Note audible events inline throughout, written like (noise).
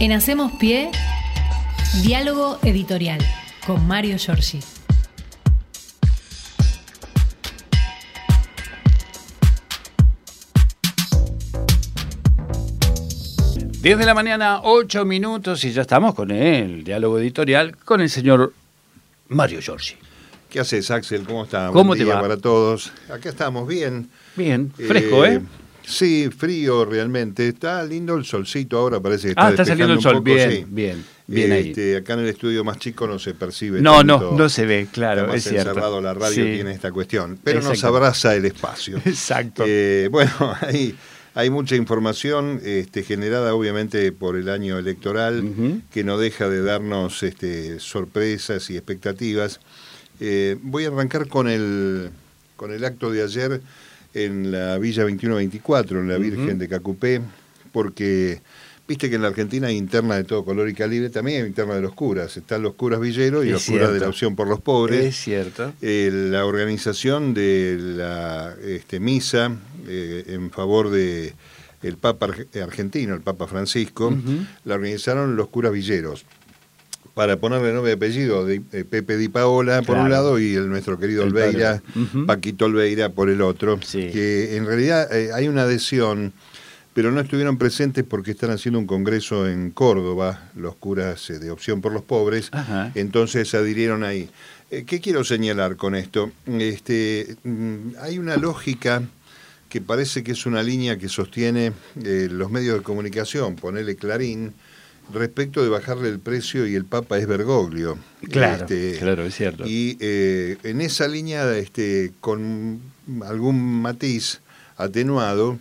En Hacemos Pie, diálogo editorial con Mario Giorgi. Diez de la mañana, ocho minutos y ya estamos con el diálogo editorial con el señor Mario Giorgi. ¿Qué haces, Axel? ¿Cómo estás? ¿Cómo Buen te día va? para todos. Acá estamos bien. Bien, fresco, ¿eh? Sí, frío realmente. Está lindo el solcito ahora, parece que está Ah, está saliendo el sol. poco, Bien, sí. bien, bien ahí. Este, acá en el estudio más chico no se percibe. No, tanto, no, no se ve, claro, es cierto. encerrado la radio Sí. tiene esta cuestión. Pero nos abraza el espacio. (laughs) Exacto. Eh, bueno, (laughs) hay, hay mucha información este, generada obviamente por el año electoral que no deja de darnos este, sorpresas y expectativas. Eh, voy a arrancar con el, con el acto de ayer en la Villa 2124, en la Virgen de Cacupé, porque viste que en la Argentina hay interna de todo color y calibre, también hay interna de los curas. Están los curas villeros y Es los curas de la opción por los pobres. Es cierto. Eh, la organización de la este, misa eh, en favor de el Papa arge- argentino, el Papa Francisco, la organizaron los curas villeros. Para ponerle nombre y apellido, de, eh, Pepe Di Paola por un lado y el nuestro querido El Olveira. Paquito Olveira por el otro. Sí. Que en realidad eh, hay una adhesión, pero no estuvieron presentes porque están haciendo un congreso en Córdoba, los curas eh, de Opción por los Pobres, Ajá. entonces se adhirieron ahí. ¿Qué quiero señalar con esto? Este, mm, hay una lógica que parece que es una línea que sostiene los medios de comunicación, ponele Clarín, respecto de bajarle el precio y el Papa es Bergoglio. Claro, Este, claro, es cierto. Y eh, en esa línea, este, con algún matiz atenuado,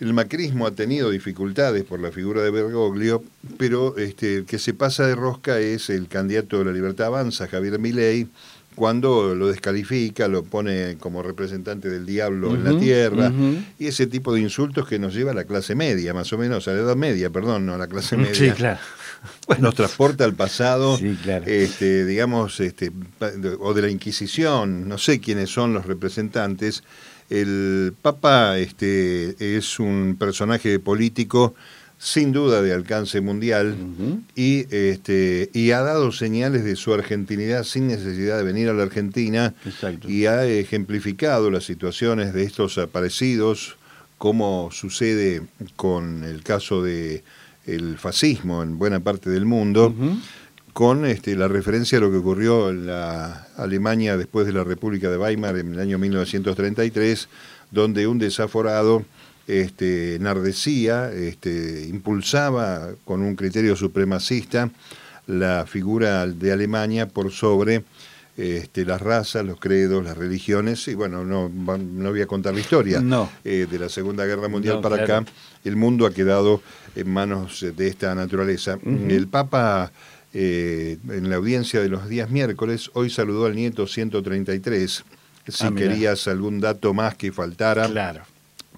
el macrismo ha tenido dificultades por la figura de Bergoglio, pero este, el que se pasa de rosca es el candidato de la Libertad Avanza, Javier Milei, cuando lo descalifica, lo pone como representante del diablo en la tierra, y ese tipo de insultos que nos lleva a la clase media, más o menos, a la edad media, perdón, no a la clase (laughs) media Sí, claro. (laughs) nos transporta al pasado, Sí, claro. este, digamos, este, o de la Inquisición, no sé quiénes son los representantes. El Papa este, es un personaje político sin duda de alcance mundial y, este, y ha dado señales de su argentinidad sin necesidad de venir a la Argentina Exacto. y ha ejemplificado las situaciones de estos aparecidos, como sucede con el caso de el fascismo en buena parte del mundo, con este, la referencia a lo que ocurrió en la Alemania después de la República de Weimar en el año 1933, donde un desaforado este, enardecía, este, impulsaba con un criterio supremacista la figura de Alemania por sobre este, las razas, los credos, las religiones, y bueno, no, no voy a contar la historia No. eh, de la Segunda Guerra Mundial No, para claro. acá, el mundo ha quedado en manos eh, de esta naturaleza. El Papa, eh, en la audiencia de los días miércoles, hoy saludó al nieto 133. Si Ah, querías algún dato más que faltara Claro.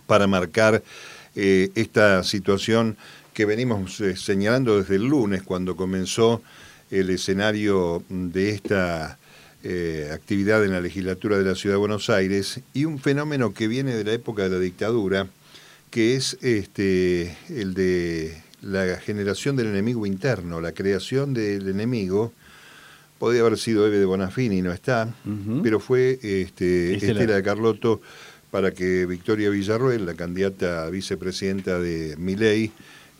Para marcar eh, esta situación que venimos eh, señalando desde el lunes, cuando comenzó el escenario de esta eh, actividad en la legislatura de la Ciudad de Buenos Aires, y un fenómeno que viene de la época de la dictadura, que es este, el de la generación del enemigo interno, la creación del enemigo. Podría haber sido Eve de Bonafini, no está, pero fue este, Estela. Estela de Carlotto para que Victoria Villarroel, la candidata a vicepresidenta de Milei,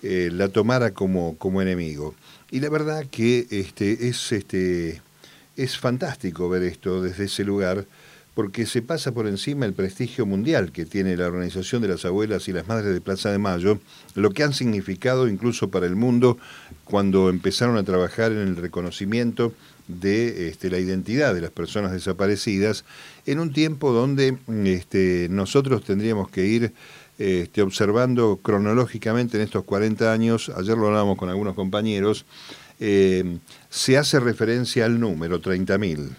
eh, la tomara como, como enemigo. Y la verdad que este, es, este, es fantástico ver esto desde ese lugar, porque se pasa por encima el prestigio mundial que tiene la Organización de las Abuelas y las Madres de Plaza de Mayo, lo que han significado incluso para el mundo cuando empezaron a trabajar en el reconocimiento de este, la identidad de las personas desaparecidas en un tiempo donde este, nosotros tendríamos que ir este, observando cronológicamente en estos 40 años, ayer lo hablábamos con algunos compañeros, eh, se hace referencia al número 30.000.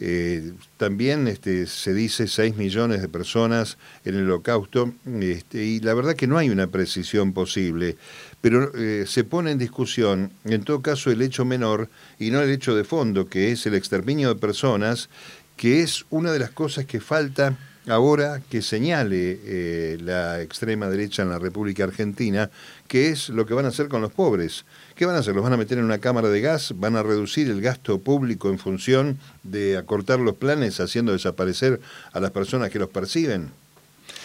Eh, también este, se dice 6 millones de personas en el holocausto este, y la verdad que no hay una precisión posible, pero eh, se pone en discusión en todo caso el hecho menor y no el hecho de fondo, que es el exterminio de personas, que es una de las cosas que falta ahora que señale eh, la extrema derecha en la República Argentina qué es lo que van a hacer con los pobres. ¿Qué van a hacer? ¿Los van a meter en una cámara de gas? ¿Van a reducir el gasto público en función de acortar los planes haciendo desaparecer a las personas que los perciben?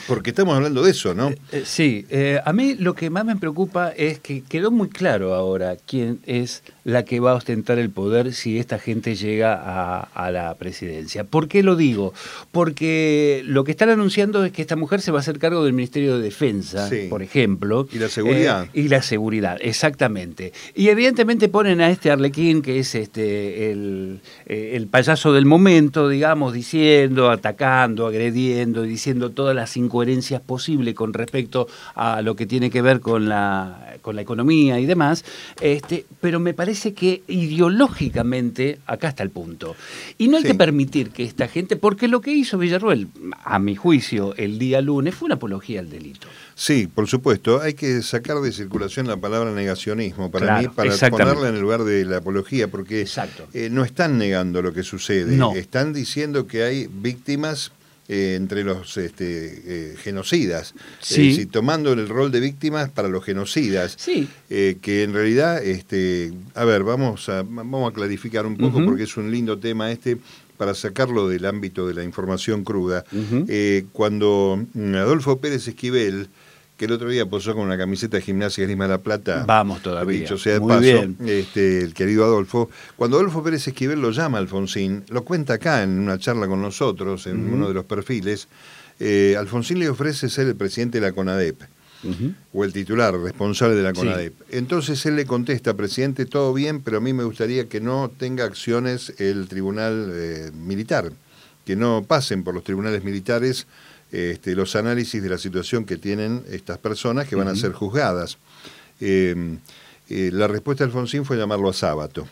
Porque estamos hablando de eso, ¿no? Eh, eh, sí, a mí lo que más me preocupa es que quedó muy claro ahora quién es la que va a ostentar el poder si esta gente llega a, la presidencia. ¿Por qué lo digo? Porque lo que están anunciando es que esta mujer se va a hacer cargo del Ministerio de Defensa, por ejemplo. Y la seguridad. y la seguridad, exactamente. Y evidentemente ponen a este Arlequín, que es este el, el payaso del momento, digamos, diciendo, atacando, agrediendo, diciendo todas las incoherencias posibles con respecto a lo que tiene que ver con la, con la economía y demás, este, pero me parece que ideológicamente acá está el punto. Y no hay que permitir que esta gente, porque lo que hizo Villarruel, a mi juicio, el día lunes, fue una apología al delito. Sí, por supuesto. Hay que sacar de circulación la palabra negacionismo para mí, para ponerla en el lugar de la apología, porque eh, no están negando lo que sucede. Están diciendo que hay víctimas eh, entre los este, eh, genocidas, sí. tomando el rol de víctimas para los genocidas, sí. Eh, que en realidad, este, a ver, vamos a, vamos a clarificar un poco porque es un lindo tema este para sacarlo del ámbito de la información cruda. cuando mm, Adolfo Pérez Esquivel que el otro día posó con una camiseta de Gimnasia Grima de la Plata. Vamos todavía. Dicho sea de paso, Este, el querido Adolfo. Cuando Adolfo Pérez Esquivel lo llama Alfonsín, lo cuenta acá en una charla con nosotros, en uno de los perfiles, eh, Alfonsín le ofrece ser el presidente de la CONADEP. o el titular responsable de la CONADEP. Entonces él le contesta, presidente, todo bien, pero a mí me gustaría que no tenga acciones el tribunal eh, militar, que no pasen por los tribunales militares este, los análisis de la situación que tienen estas personas que van a ser juzgadas. Eh, eh, la respuesta de Alfonsín fue llamarlo a sábato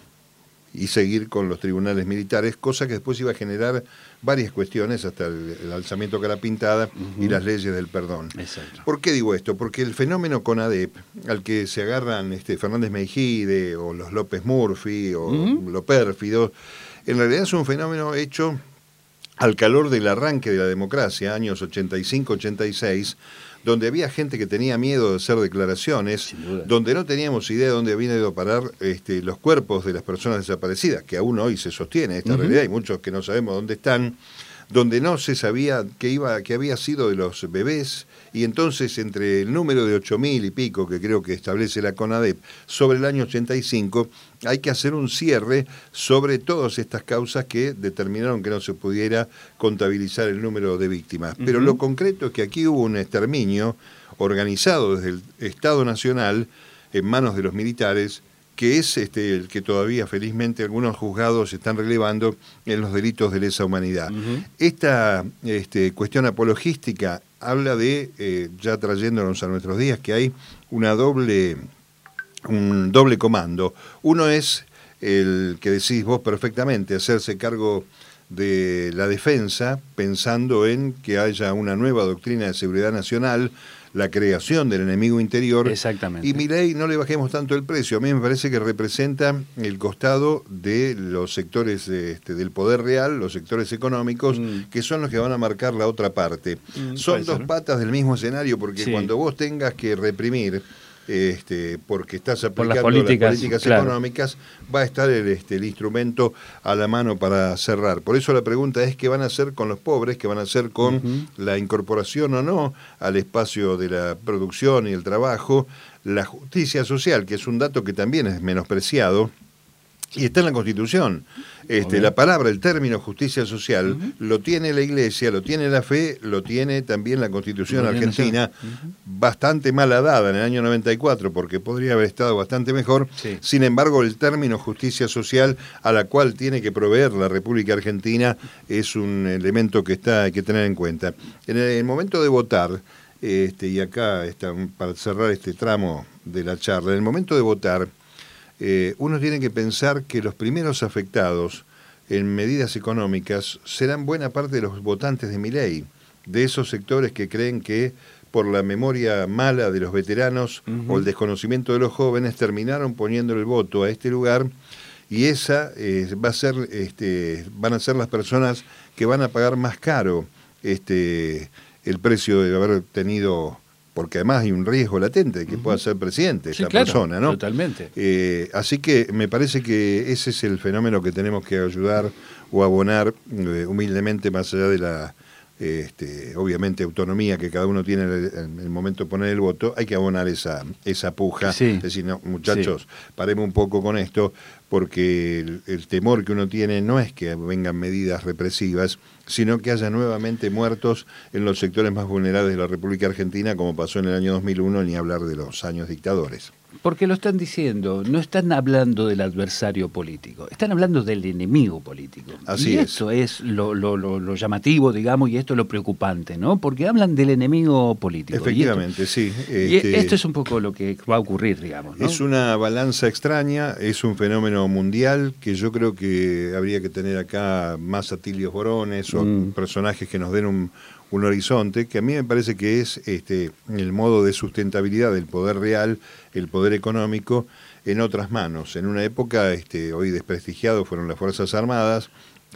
y seguir con los tribunales militares, cosa que después iba a generar varias cuestiones, hasta el, alzamiento cara pintada y las leyes del perdón. ¿Por qué digo esto? Porque el fenómeno CONADEP, al que se agarran este, Fernández Meijide o los López Murphy o los pérfidos, en realidad es un fenómeno hecho al calor del arranque de la democracia, años 85-86, donde había gente que tenía miedo de hacer declaraciones, donde no teníamos idea de dónde habían ido a parar este, los cuerpos de las personas desaparecidas, que aún hoy se sostiene esta realidad, hay muchos que no sabemos dónde están, donde no se sabía qué iba, que había sido de los bebés, y entonces entre el número de 8.000 y pico que creo que establece la CONADEP sobre el año 85, hay que hacer un cierre sobre todas estas causas que determinaron que no se pudiera contabilizar el número de víctimas. Pero lo concreto es que aquí hubo un exterminio organizado desde el Estado Nacional en manos de los militares que es este, el que todavía felizmente algunos juzgados están relevando en los delitos de lesa humanidad. Esta este, cuestión apologística habla de, eh, ya trayéndonos a nuestros días, que hay una doble, un doble comando. Uno es el que decís vos perfectamente, hacerse cargo de la defensa, pensando en que haya una nueva doctrina de seguridad nacional, la creación del enemigo interior. Exactamente. Y mi ley, no le bajemos tanto el precio. A mí me parece que representa el costado de los sectores este, del poder real, los sectores económicos, mm. que son los que van a marcar la otra parte. Mm, son dos patas del mismo escenario, porque cuando vos tengas que reprimir este, porque estás aplicando las políticas, económicas, va a estar el, este, el instrumento a la mano para cerrar. Por eso la pregunta es qué van a hacer con los pobres, qué van a hacer con la incorporación o no al espacio de la producción y el trabajo, la justicia social, que es un dato que también es menospreciado y está en la Constitución. Este, la palabra, el término justicia social, lo tiene la Iglesia, lo tiene la fe, lo tiene también la Constitución argentina, bastante mala dada en el año 94, porque podría haber estado bastante mejor. Sin embargo, el término justicia social a la cual tiene que proveer la República Argentina es un elemento que está, hay que tener en cuenta. En el, momento de votar, este, y acá está, para cerrar este tramo de la charla, en el momento de votar, eh, uno tiene que pensar que los primeros afectados en medidas económicas serán buena parte de los votantes de mi ley, de esos sectores que creen que por la memoria mala de los veteranos o el desconocimiento de los jóvenes terminaron poniendo el voto a este lugar y esa eh, va a ser, este, van a ser las personas que van a pagar más caro este, el precio de haber tenido porque además hay un riesgo latente de que pueda ser presidente esa persona, ¿no? Totalmente. Eh, así que me parece que ese es el fenómeno que tenemos que ayudar o abonar eh, humildemente más allá de la este, obviamente autonomía que cada uno tiene en el, momento de poner el voto, hay que abonar esa, esa puja. Es decir, no, muchachos, paremos un poco con esto, porque el, temor que uno tiene no es que vengan medidas represivas, sino que haya nuevamente muertos en los sectores más vulnerables de la República Argentina, como pasó en el año 2001, ni hablar de los años dictadores. Porque lo están diciendo, no están hablando del adversario político, están hablando del enemigo político. Así y es. Eso es lo, lo, llamativo, digamos, y esto es lo preocupante, ¿no? Porque hablan del enemigo político. Efectivamente, sí. Y este esto es un poco lo que va a ocurrir, digamos. ¿no? Es una balanza extraña, es un fenómeno mundial que yo creo que habría que tener acá más atilios borones o mm. personajes que nos den un, un horizonte que a mí me parece que es este, el modo de sustentabilidad del poder real, el poder económico, en otras manos. En una época este, hoy desprestigiado fueron las Fuerzas Armadas,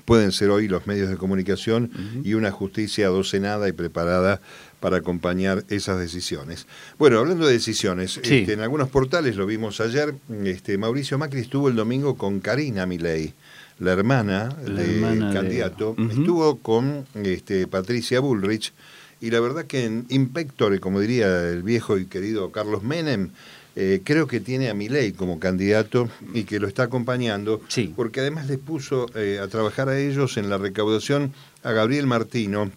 pueden ser hoy los medios de comunicación y una justicia docenada y preparada para acompañar esas decisiones. Bueno, hablando de decisiones, este, en algunos portales lo vimos ayer, este, Mauricio Macri estuvo el domingo con Karina Milei la hermana del candidato, estuvo con este, Patricia Bullrich y la verdad que en Impectore, como diría el viejo y querido Carlos Menem, eh, creo que tiene a Milei como candidato y que lo está acompañando, porque además les puso eh, a trabajar a ellos en la recaudación a Gabriel Martino,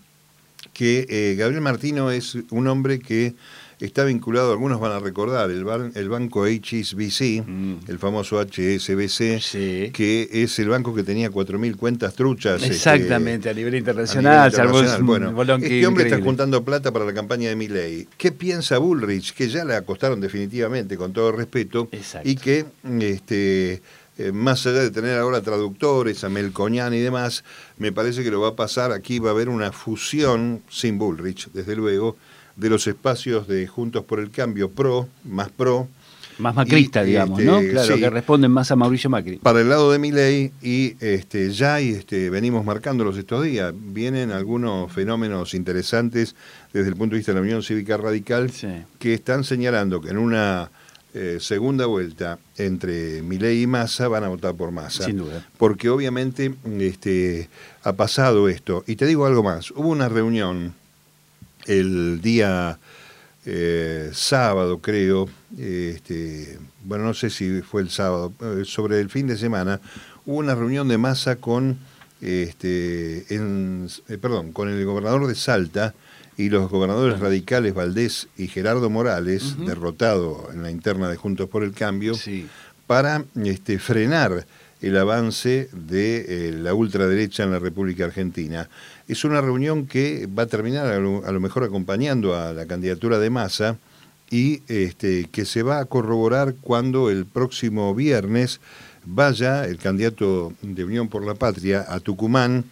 que eh, Gabriel Martino es un hombre que está vinculado, algunos van a recordar, el, el banco HSBC, mm. el famoso HSBC, que es el banco que tenía 4.000 cuentas truchas. Este, Exactamente, a nivel internacional. Bueno, este hombre está juntando plata para la campaña de Milley. ¿Qué piensa Bullrich? Que ya le acostaron definitivamente, con todo respeto, y que... este eh, más allá de tener ahora traductores, a Melcoñán y demás, me parece que lo va a pasar, aquí va a haber una fusión, sin Bullrich, desde luego, de los espacios de Juntos por el Cambio Pro, más Pro. Más macrista, digamos, ¿no? Este, claro, que responden más a Mauricio Macri. Para el lado de mi ley, y este, ya y este, venimos marcándolos estos días, vienen algunos fenómenos interesantes desde el punto de vista de la Unión Cívica Radical que están señalando que en una eh, segunda vuelta entre Milei y Massa van a votar por Massa. Sin duda. Porque obviamente este, ha pasado esto. Y te digo algo más, hubo una reunión el día eh, sábado, creo, este, bueno, no sé si fue el sábado, eh, sobre el fin de semana, hubo una reunión de masa con, este, en, eh, perdón, con el gobernador de Salta y los gobernadores radicales Valdés y Gerardo Morales, derrotado en la interna de Juntos por el Cambio, para este, frenar el avance de la ultraderecha en la República Argentina. Es una reunión que va a terminar a lo, mejor acompañando a la candidatura de Massa y este, que se va a corroborar cuando el próximo viernes vaya el candidato de Unión por la Patria a Tucumán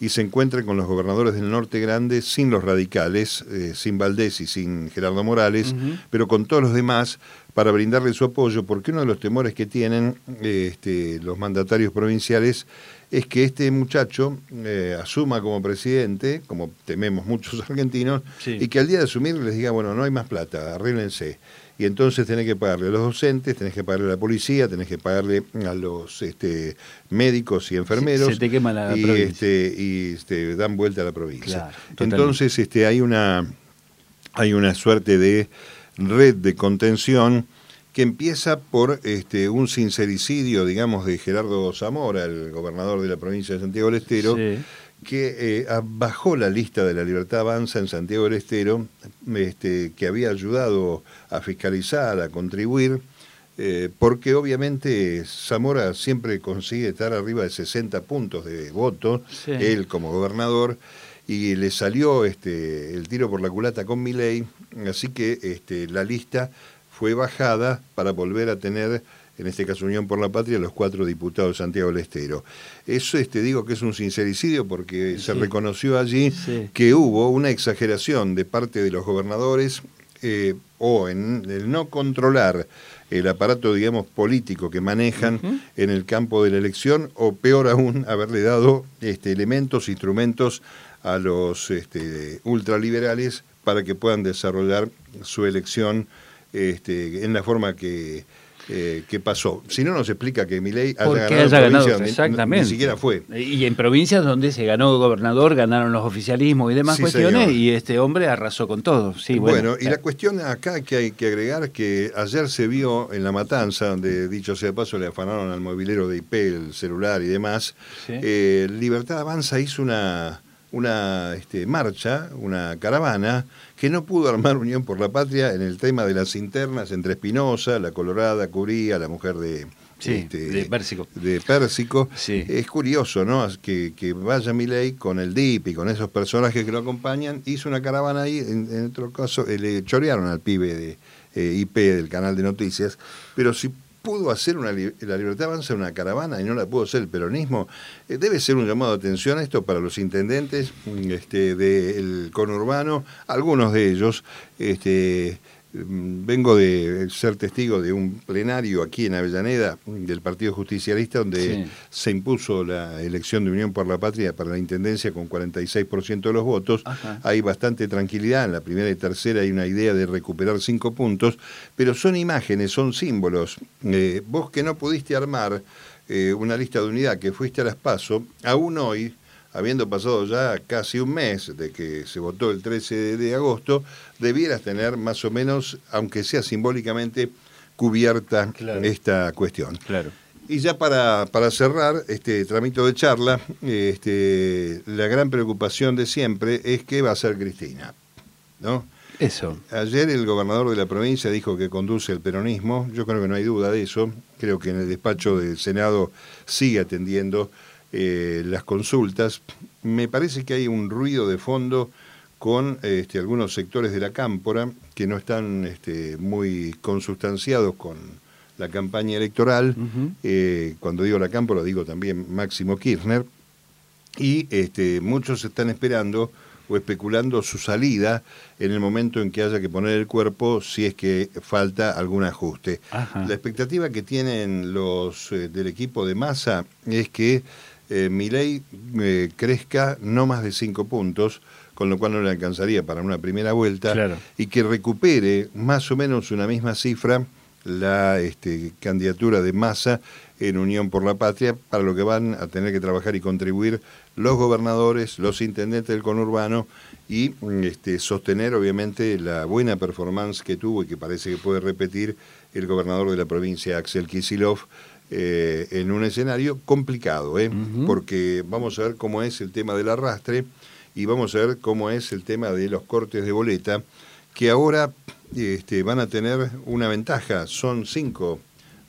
y se encuentre con los gobernadores del Norte Grande sin los radicales, eh, sin Valdés y sin Gerardo Morales, pero con todos los demás para brindarle su apoyo, porque uno de los temores que tienen este, los mandatarios provinciales es que este muchacho eh, asuma como presidente, como tememos muchos (laughs) argentinos, y que al día de asumir les diga, bueno, no hay más plata, arréglense. Y entonces tenés que pagarle a los docentes, tenés que pagarle a la policía, tenés que pagarle a los este, médicos y enfermeros. Se te quema la y, este, y este, dan vuelta a la provincia. entonces este, hay, una, hay una suerte de red de contención que empieza por este, un sincericidio, digamos, de Gerardo Zamora, el gobernador de la provincia de Santiago del Estero, que eh, bajó la lista de la Libertad Avanza en Santiago del Estero, este, que había ayudado a fiscalizar, a contribuir, eh, porque obviamente Zamora siempre consigue estar arriba de 60 puntos de voto, él como gobernador, y le salió este, el tiro por la culata con mi ley, así que este, la lista fue bajada para volver a tener, en este caso Unión por la Patria, los cuatro diputados de Santiago del Estero. Eso este, digo que es un sincericidio porque se reconoció allí que hubo una exageración de parte de los gobernadores eh, o en el no controlar el aparato, digamos, político que manejan en el campo de la elección, o peor aún, haberle dado este, elementos, instrumentos a los este, ultraliberales para que puedan desarrollar su elección este, en la forma que, eh, que pasó. Si no nos explica que Milei haya ganado, exactamente. Ni, siquiera fue. Y en provincias donde se ganó gobernador, ganaron los oficialismos y demás cuestiones, y este hombre arrasó con todo. Sí, bueno, y la cuestión acá que hay que agregar que ayer se vio en la matanza, donde dicho sea de paso le afanaron al movilero de IP, el celular y demás, eh, Libertad Avanza hizo una una este, marcha, una caravana, que no pudo armar Unión por la Patria en el tema de las internas entre Espinosa, la Colorada, Curía, la mujer de, este, de Pérsico. De Pérsico. Es curioso, ¿no? Que, que vaya Milei con el DIP y con esos personajes que lo acompañan, hizo una caravana ahí, en, otro caso, eh, le chorearon al pibe de eh, IP del canal de noticias, pero si pudo hacer una, la libertad avanza una caravana y no la pudo hacer el peronismo, eh, debe ser un llamado de atención esto para los intendentes este, del conurbano, algunos de ellos, este, Mm, vengo de ser testigo de un plenario aquí en Avellaneda del Partido Justicialista donde se impuso la elección de Unión por la Patria para la Intendencia con 46% de los votos. Hay bastante tranquilidad, en la primera y tercera hay una idea de recuperar cinco puntos, pero son imágenes, son símbolos. Eh, vos que no pudiste armar eh, una lista de unidad, que fuiste a las PASO, aún hoy habiendo pasado ya casi un mes de que se votó el 13 de agosto, debieras tener más o menos, aunque sea simbólicamente, cubierta esta cuestión. Claro. Y ya para, para cerrar este tramito de charla, este, la gran preocupación de siempre es qué va a hacer Cristina. ¿no? Eso. Ayer el gobernador de la provincia dijo que conduce el peronismo. Yo creo que no hay duda de eso. Creo que en el despacho del Senado sigue atendiendo eh, las consultas, me parece que hay un ruido de fondo con este, algunos sectores de la cámpora que no están este, muy consustanciados con la campaña electoral. Eh, cuando digo la cámpora, digo también Máximo Kirchner. Y este, muchos están esperando o especulando su salida en el momento en que haya que poner el cuerpo si es que falta algún ajuste. La expectativa que tienen los eh, del equipo de masa es que eh, mi ley eh, crezca no más de cinco puntos, con lo cual no le alcanzaría para una primera vuelta, y que recupere más o menos una misma cifra la este, candidatura de masa en Unión por la Patria, para lo que van a tener que trabajar y contribuir los gobernadores, los intendentes del conurbano y este, sostener obviamente la buena performance que tuvo y que parece que puede repetir el gobernador de la provincia, Axel Kisilov, eh, en un escenario complicado, ¿eh? porque vamos a ver cómo es el tema del arrastre y vamos a ver cómo es el tema de los cortes de boleta, que ahora este, van a tener una ventaja, son cinco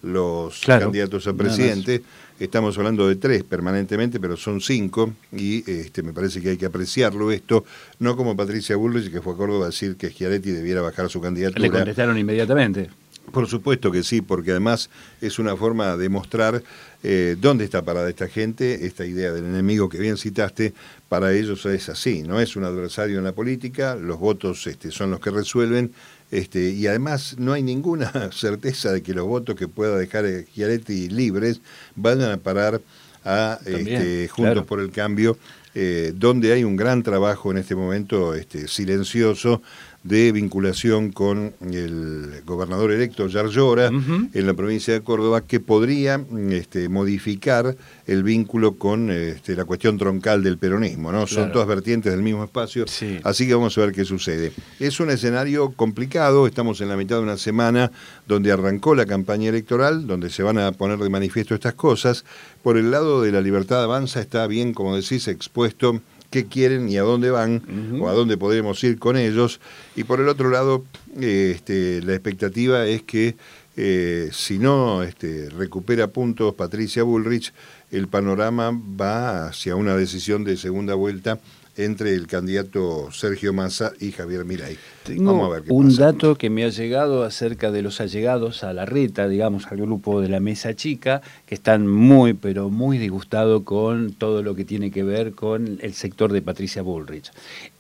los candidatos a presidente, estamos hablando de tres permanentemente, pero son cinco, y este, me parece que hay que apreciarlo esto, no como Patricia Bullrich, que fue a Córdoba a decir que Schiaretti debiera bajar su candidatura. Le contestaron inmediatamente. Por supuesto que sí, porque además es una forma de mostrar eh, dónde está parada esta gente, esta idea del enemigo que bien citaste, para ellos es así, no es un adversario en la política, los votos este, son los que resuelven, este, y además no hay ninguna (laughs) certeza de que los votos que pueda dejar Chiaretti libres vayan a parar a este, Juntos por el Cambio, eh, donde hay un gran trabajo en este momento este, silencioso de vinculación con el gobernador electo Yarlora en la provincia de Córdoba que podría este, modificar el vínculo con este, la cuestión troncal del peronismo, ¿no? Son todas vertientes del mismo espacio, así que vamos a ver qué sucede. Es un escenario complicado, estamos en la mitad de una semana donde arrancó la campaña electoral, donde se van a poner de manifiesto estas cosas. Por el lado de la libertad avanza está bien, como decís, expuesto qué quieren y a dónde van o a dónde podemos ir con ellos. Y por el otro lado, este, la expectativa es que eh, si no este, recupera puntos Patricia Bullrich, el panorama va hacia una decisión de segunda vuelta entre el candidato Sergio Massa y Javier Milei. Tengo un dato que me ha llegado acerca de los allegados a la reta, digamos, al grupo de la mesa chica, que están muy, pero muy disgustados con todo lo que tiene que ver con el sector de Patricia Bullrich.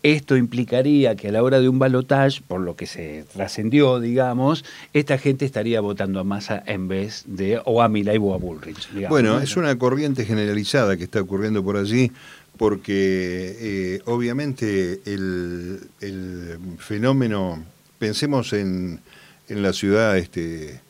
Esto implicaría que a la hora de un balotaje, por lo que se trascendió, digamos, esta gente estaría votando a Massa en vez de o a Milei o a Bullrich. bueno, es una corriente generalizada que está ocurriendo por allí porque eh, obviamente el, fenómeno, pensemos en, en la ciudad este,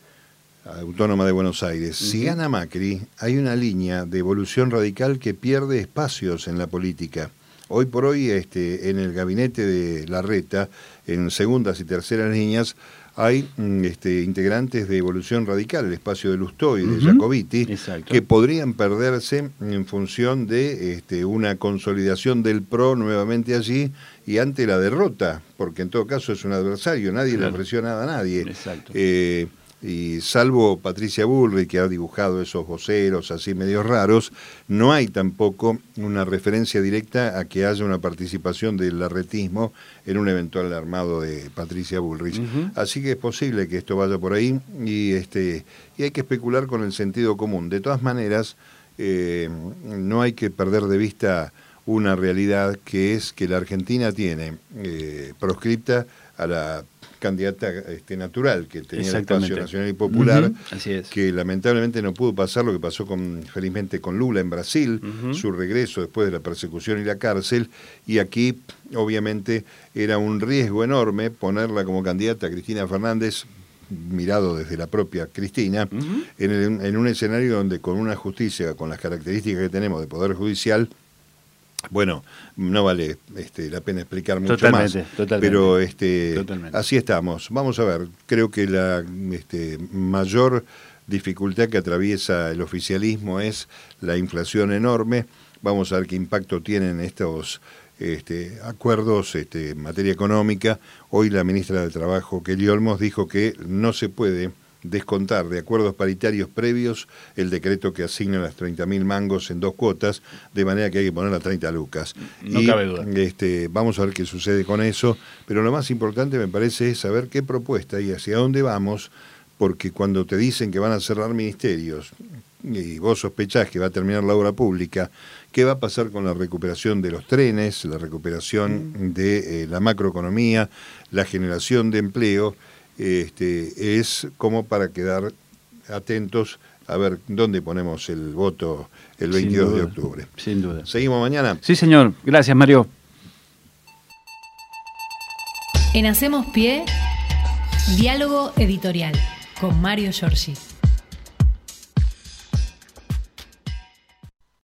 autónoma de Buenos Aires, si gana Macri, hay una línea de evolución radical que pierde espacios en la política. Hoy por hoy, este, en el gabinete de Larreta, en segundas y terceras líneas, hay mm, este, integrantes de Evolución Radical, el espacio de Lustó y de Jacobiti, que podrían perderse en función de este, una consolidación del PRO nuevamente allí y ante la derrota, porque en todo caso es un adversario, nadie le presiona a nadie. Exacto. Eh, y salvo Patricia Bullrich, que ha dibujado esos voceros así medios raros, no hay tampoco una referencia directa a que haya una participación del arretismo en un eventual armado de Patricia Bullrich. Así que es posible que esto vaya por ahí y, este, y hay que especular con el sentido común. De todas maneras, eh, no hay que perder de vista una realidad que es que la Argentina tiene eh, proscripta a la candidata este, natural que tenía el espacio nacional y popular, que lamentablemente no pudo pasar lo que pasó con, felizmente con Lula en Brasil, su regreso después de la persecución y la cárcel, y aquí obviamente era un riesgo enorme ponerla como candidata a Cristina Fernández mirado desde la propia Cristina, en, en un escenario donde con una justicia, con las características que tenemos de Poder Judicial, bueno, no vale este, la pena explicar mucho más, pero este, así estamos. Vamos a ver, creo que la este, mayor dificultad que atraviesa el oficialismo es la inflación enorme. Vamos a ver qué impacto tienen estos este, acuerdos este, en materia económica. Hoy la ministra de Trabajo, Kelly Olmos, dijo que no se puede descontar de acuerdos paritarios previos el decreto que asigna las 30.000 mangos en dos cuotas, de manera que hay que poner las 30 lucas. No cabe duda. Este, vamos a ver qué sucede con eso, pero lo más importante me parece es saber qué propuesta y hacia dónde vamos, porque cuando te dicen que van a cerrar ministerios y vos sospechás que va a terminar la obra pública, ¿qué va a pasar con la recuperación de los trenes, la recuperación mm. de eh, la macroeconomía, la generación de empleo? Este, es como para quedar atentos a ver dónde ponemos el voto el 22 de octubre. Sin duda. ¿Seguimos mañana? Sí, señor. Gracias, Mario. En Hacemos Pie, diálogo editorial con Mario Giorgi.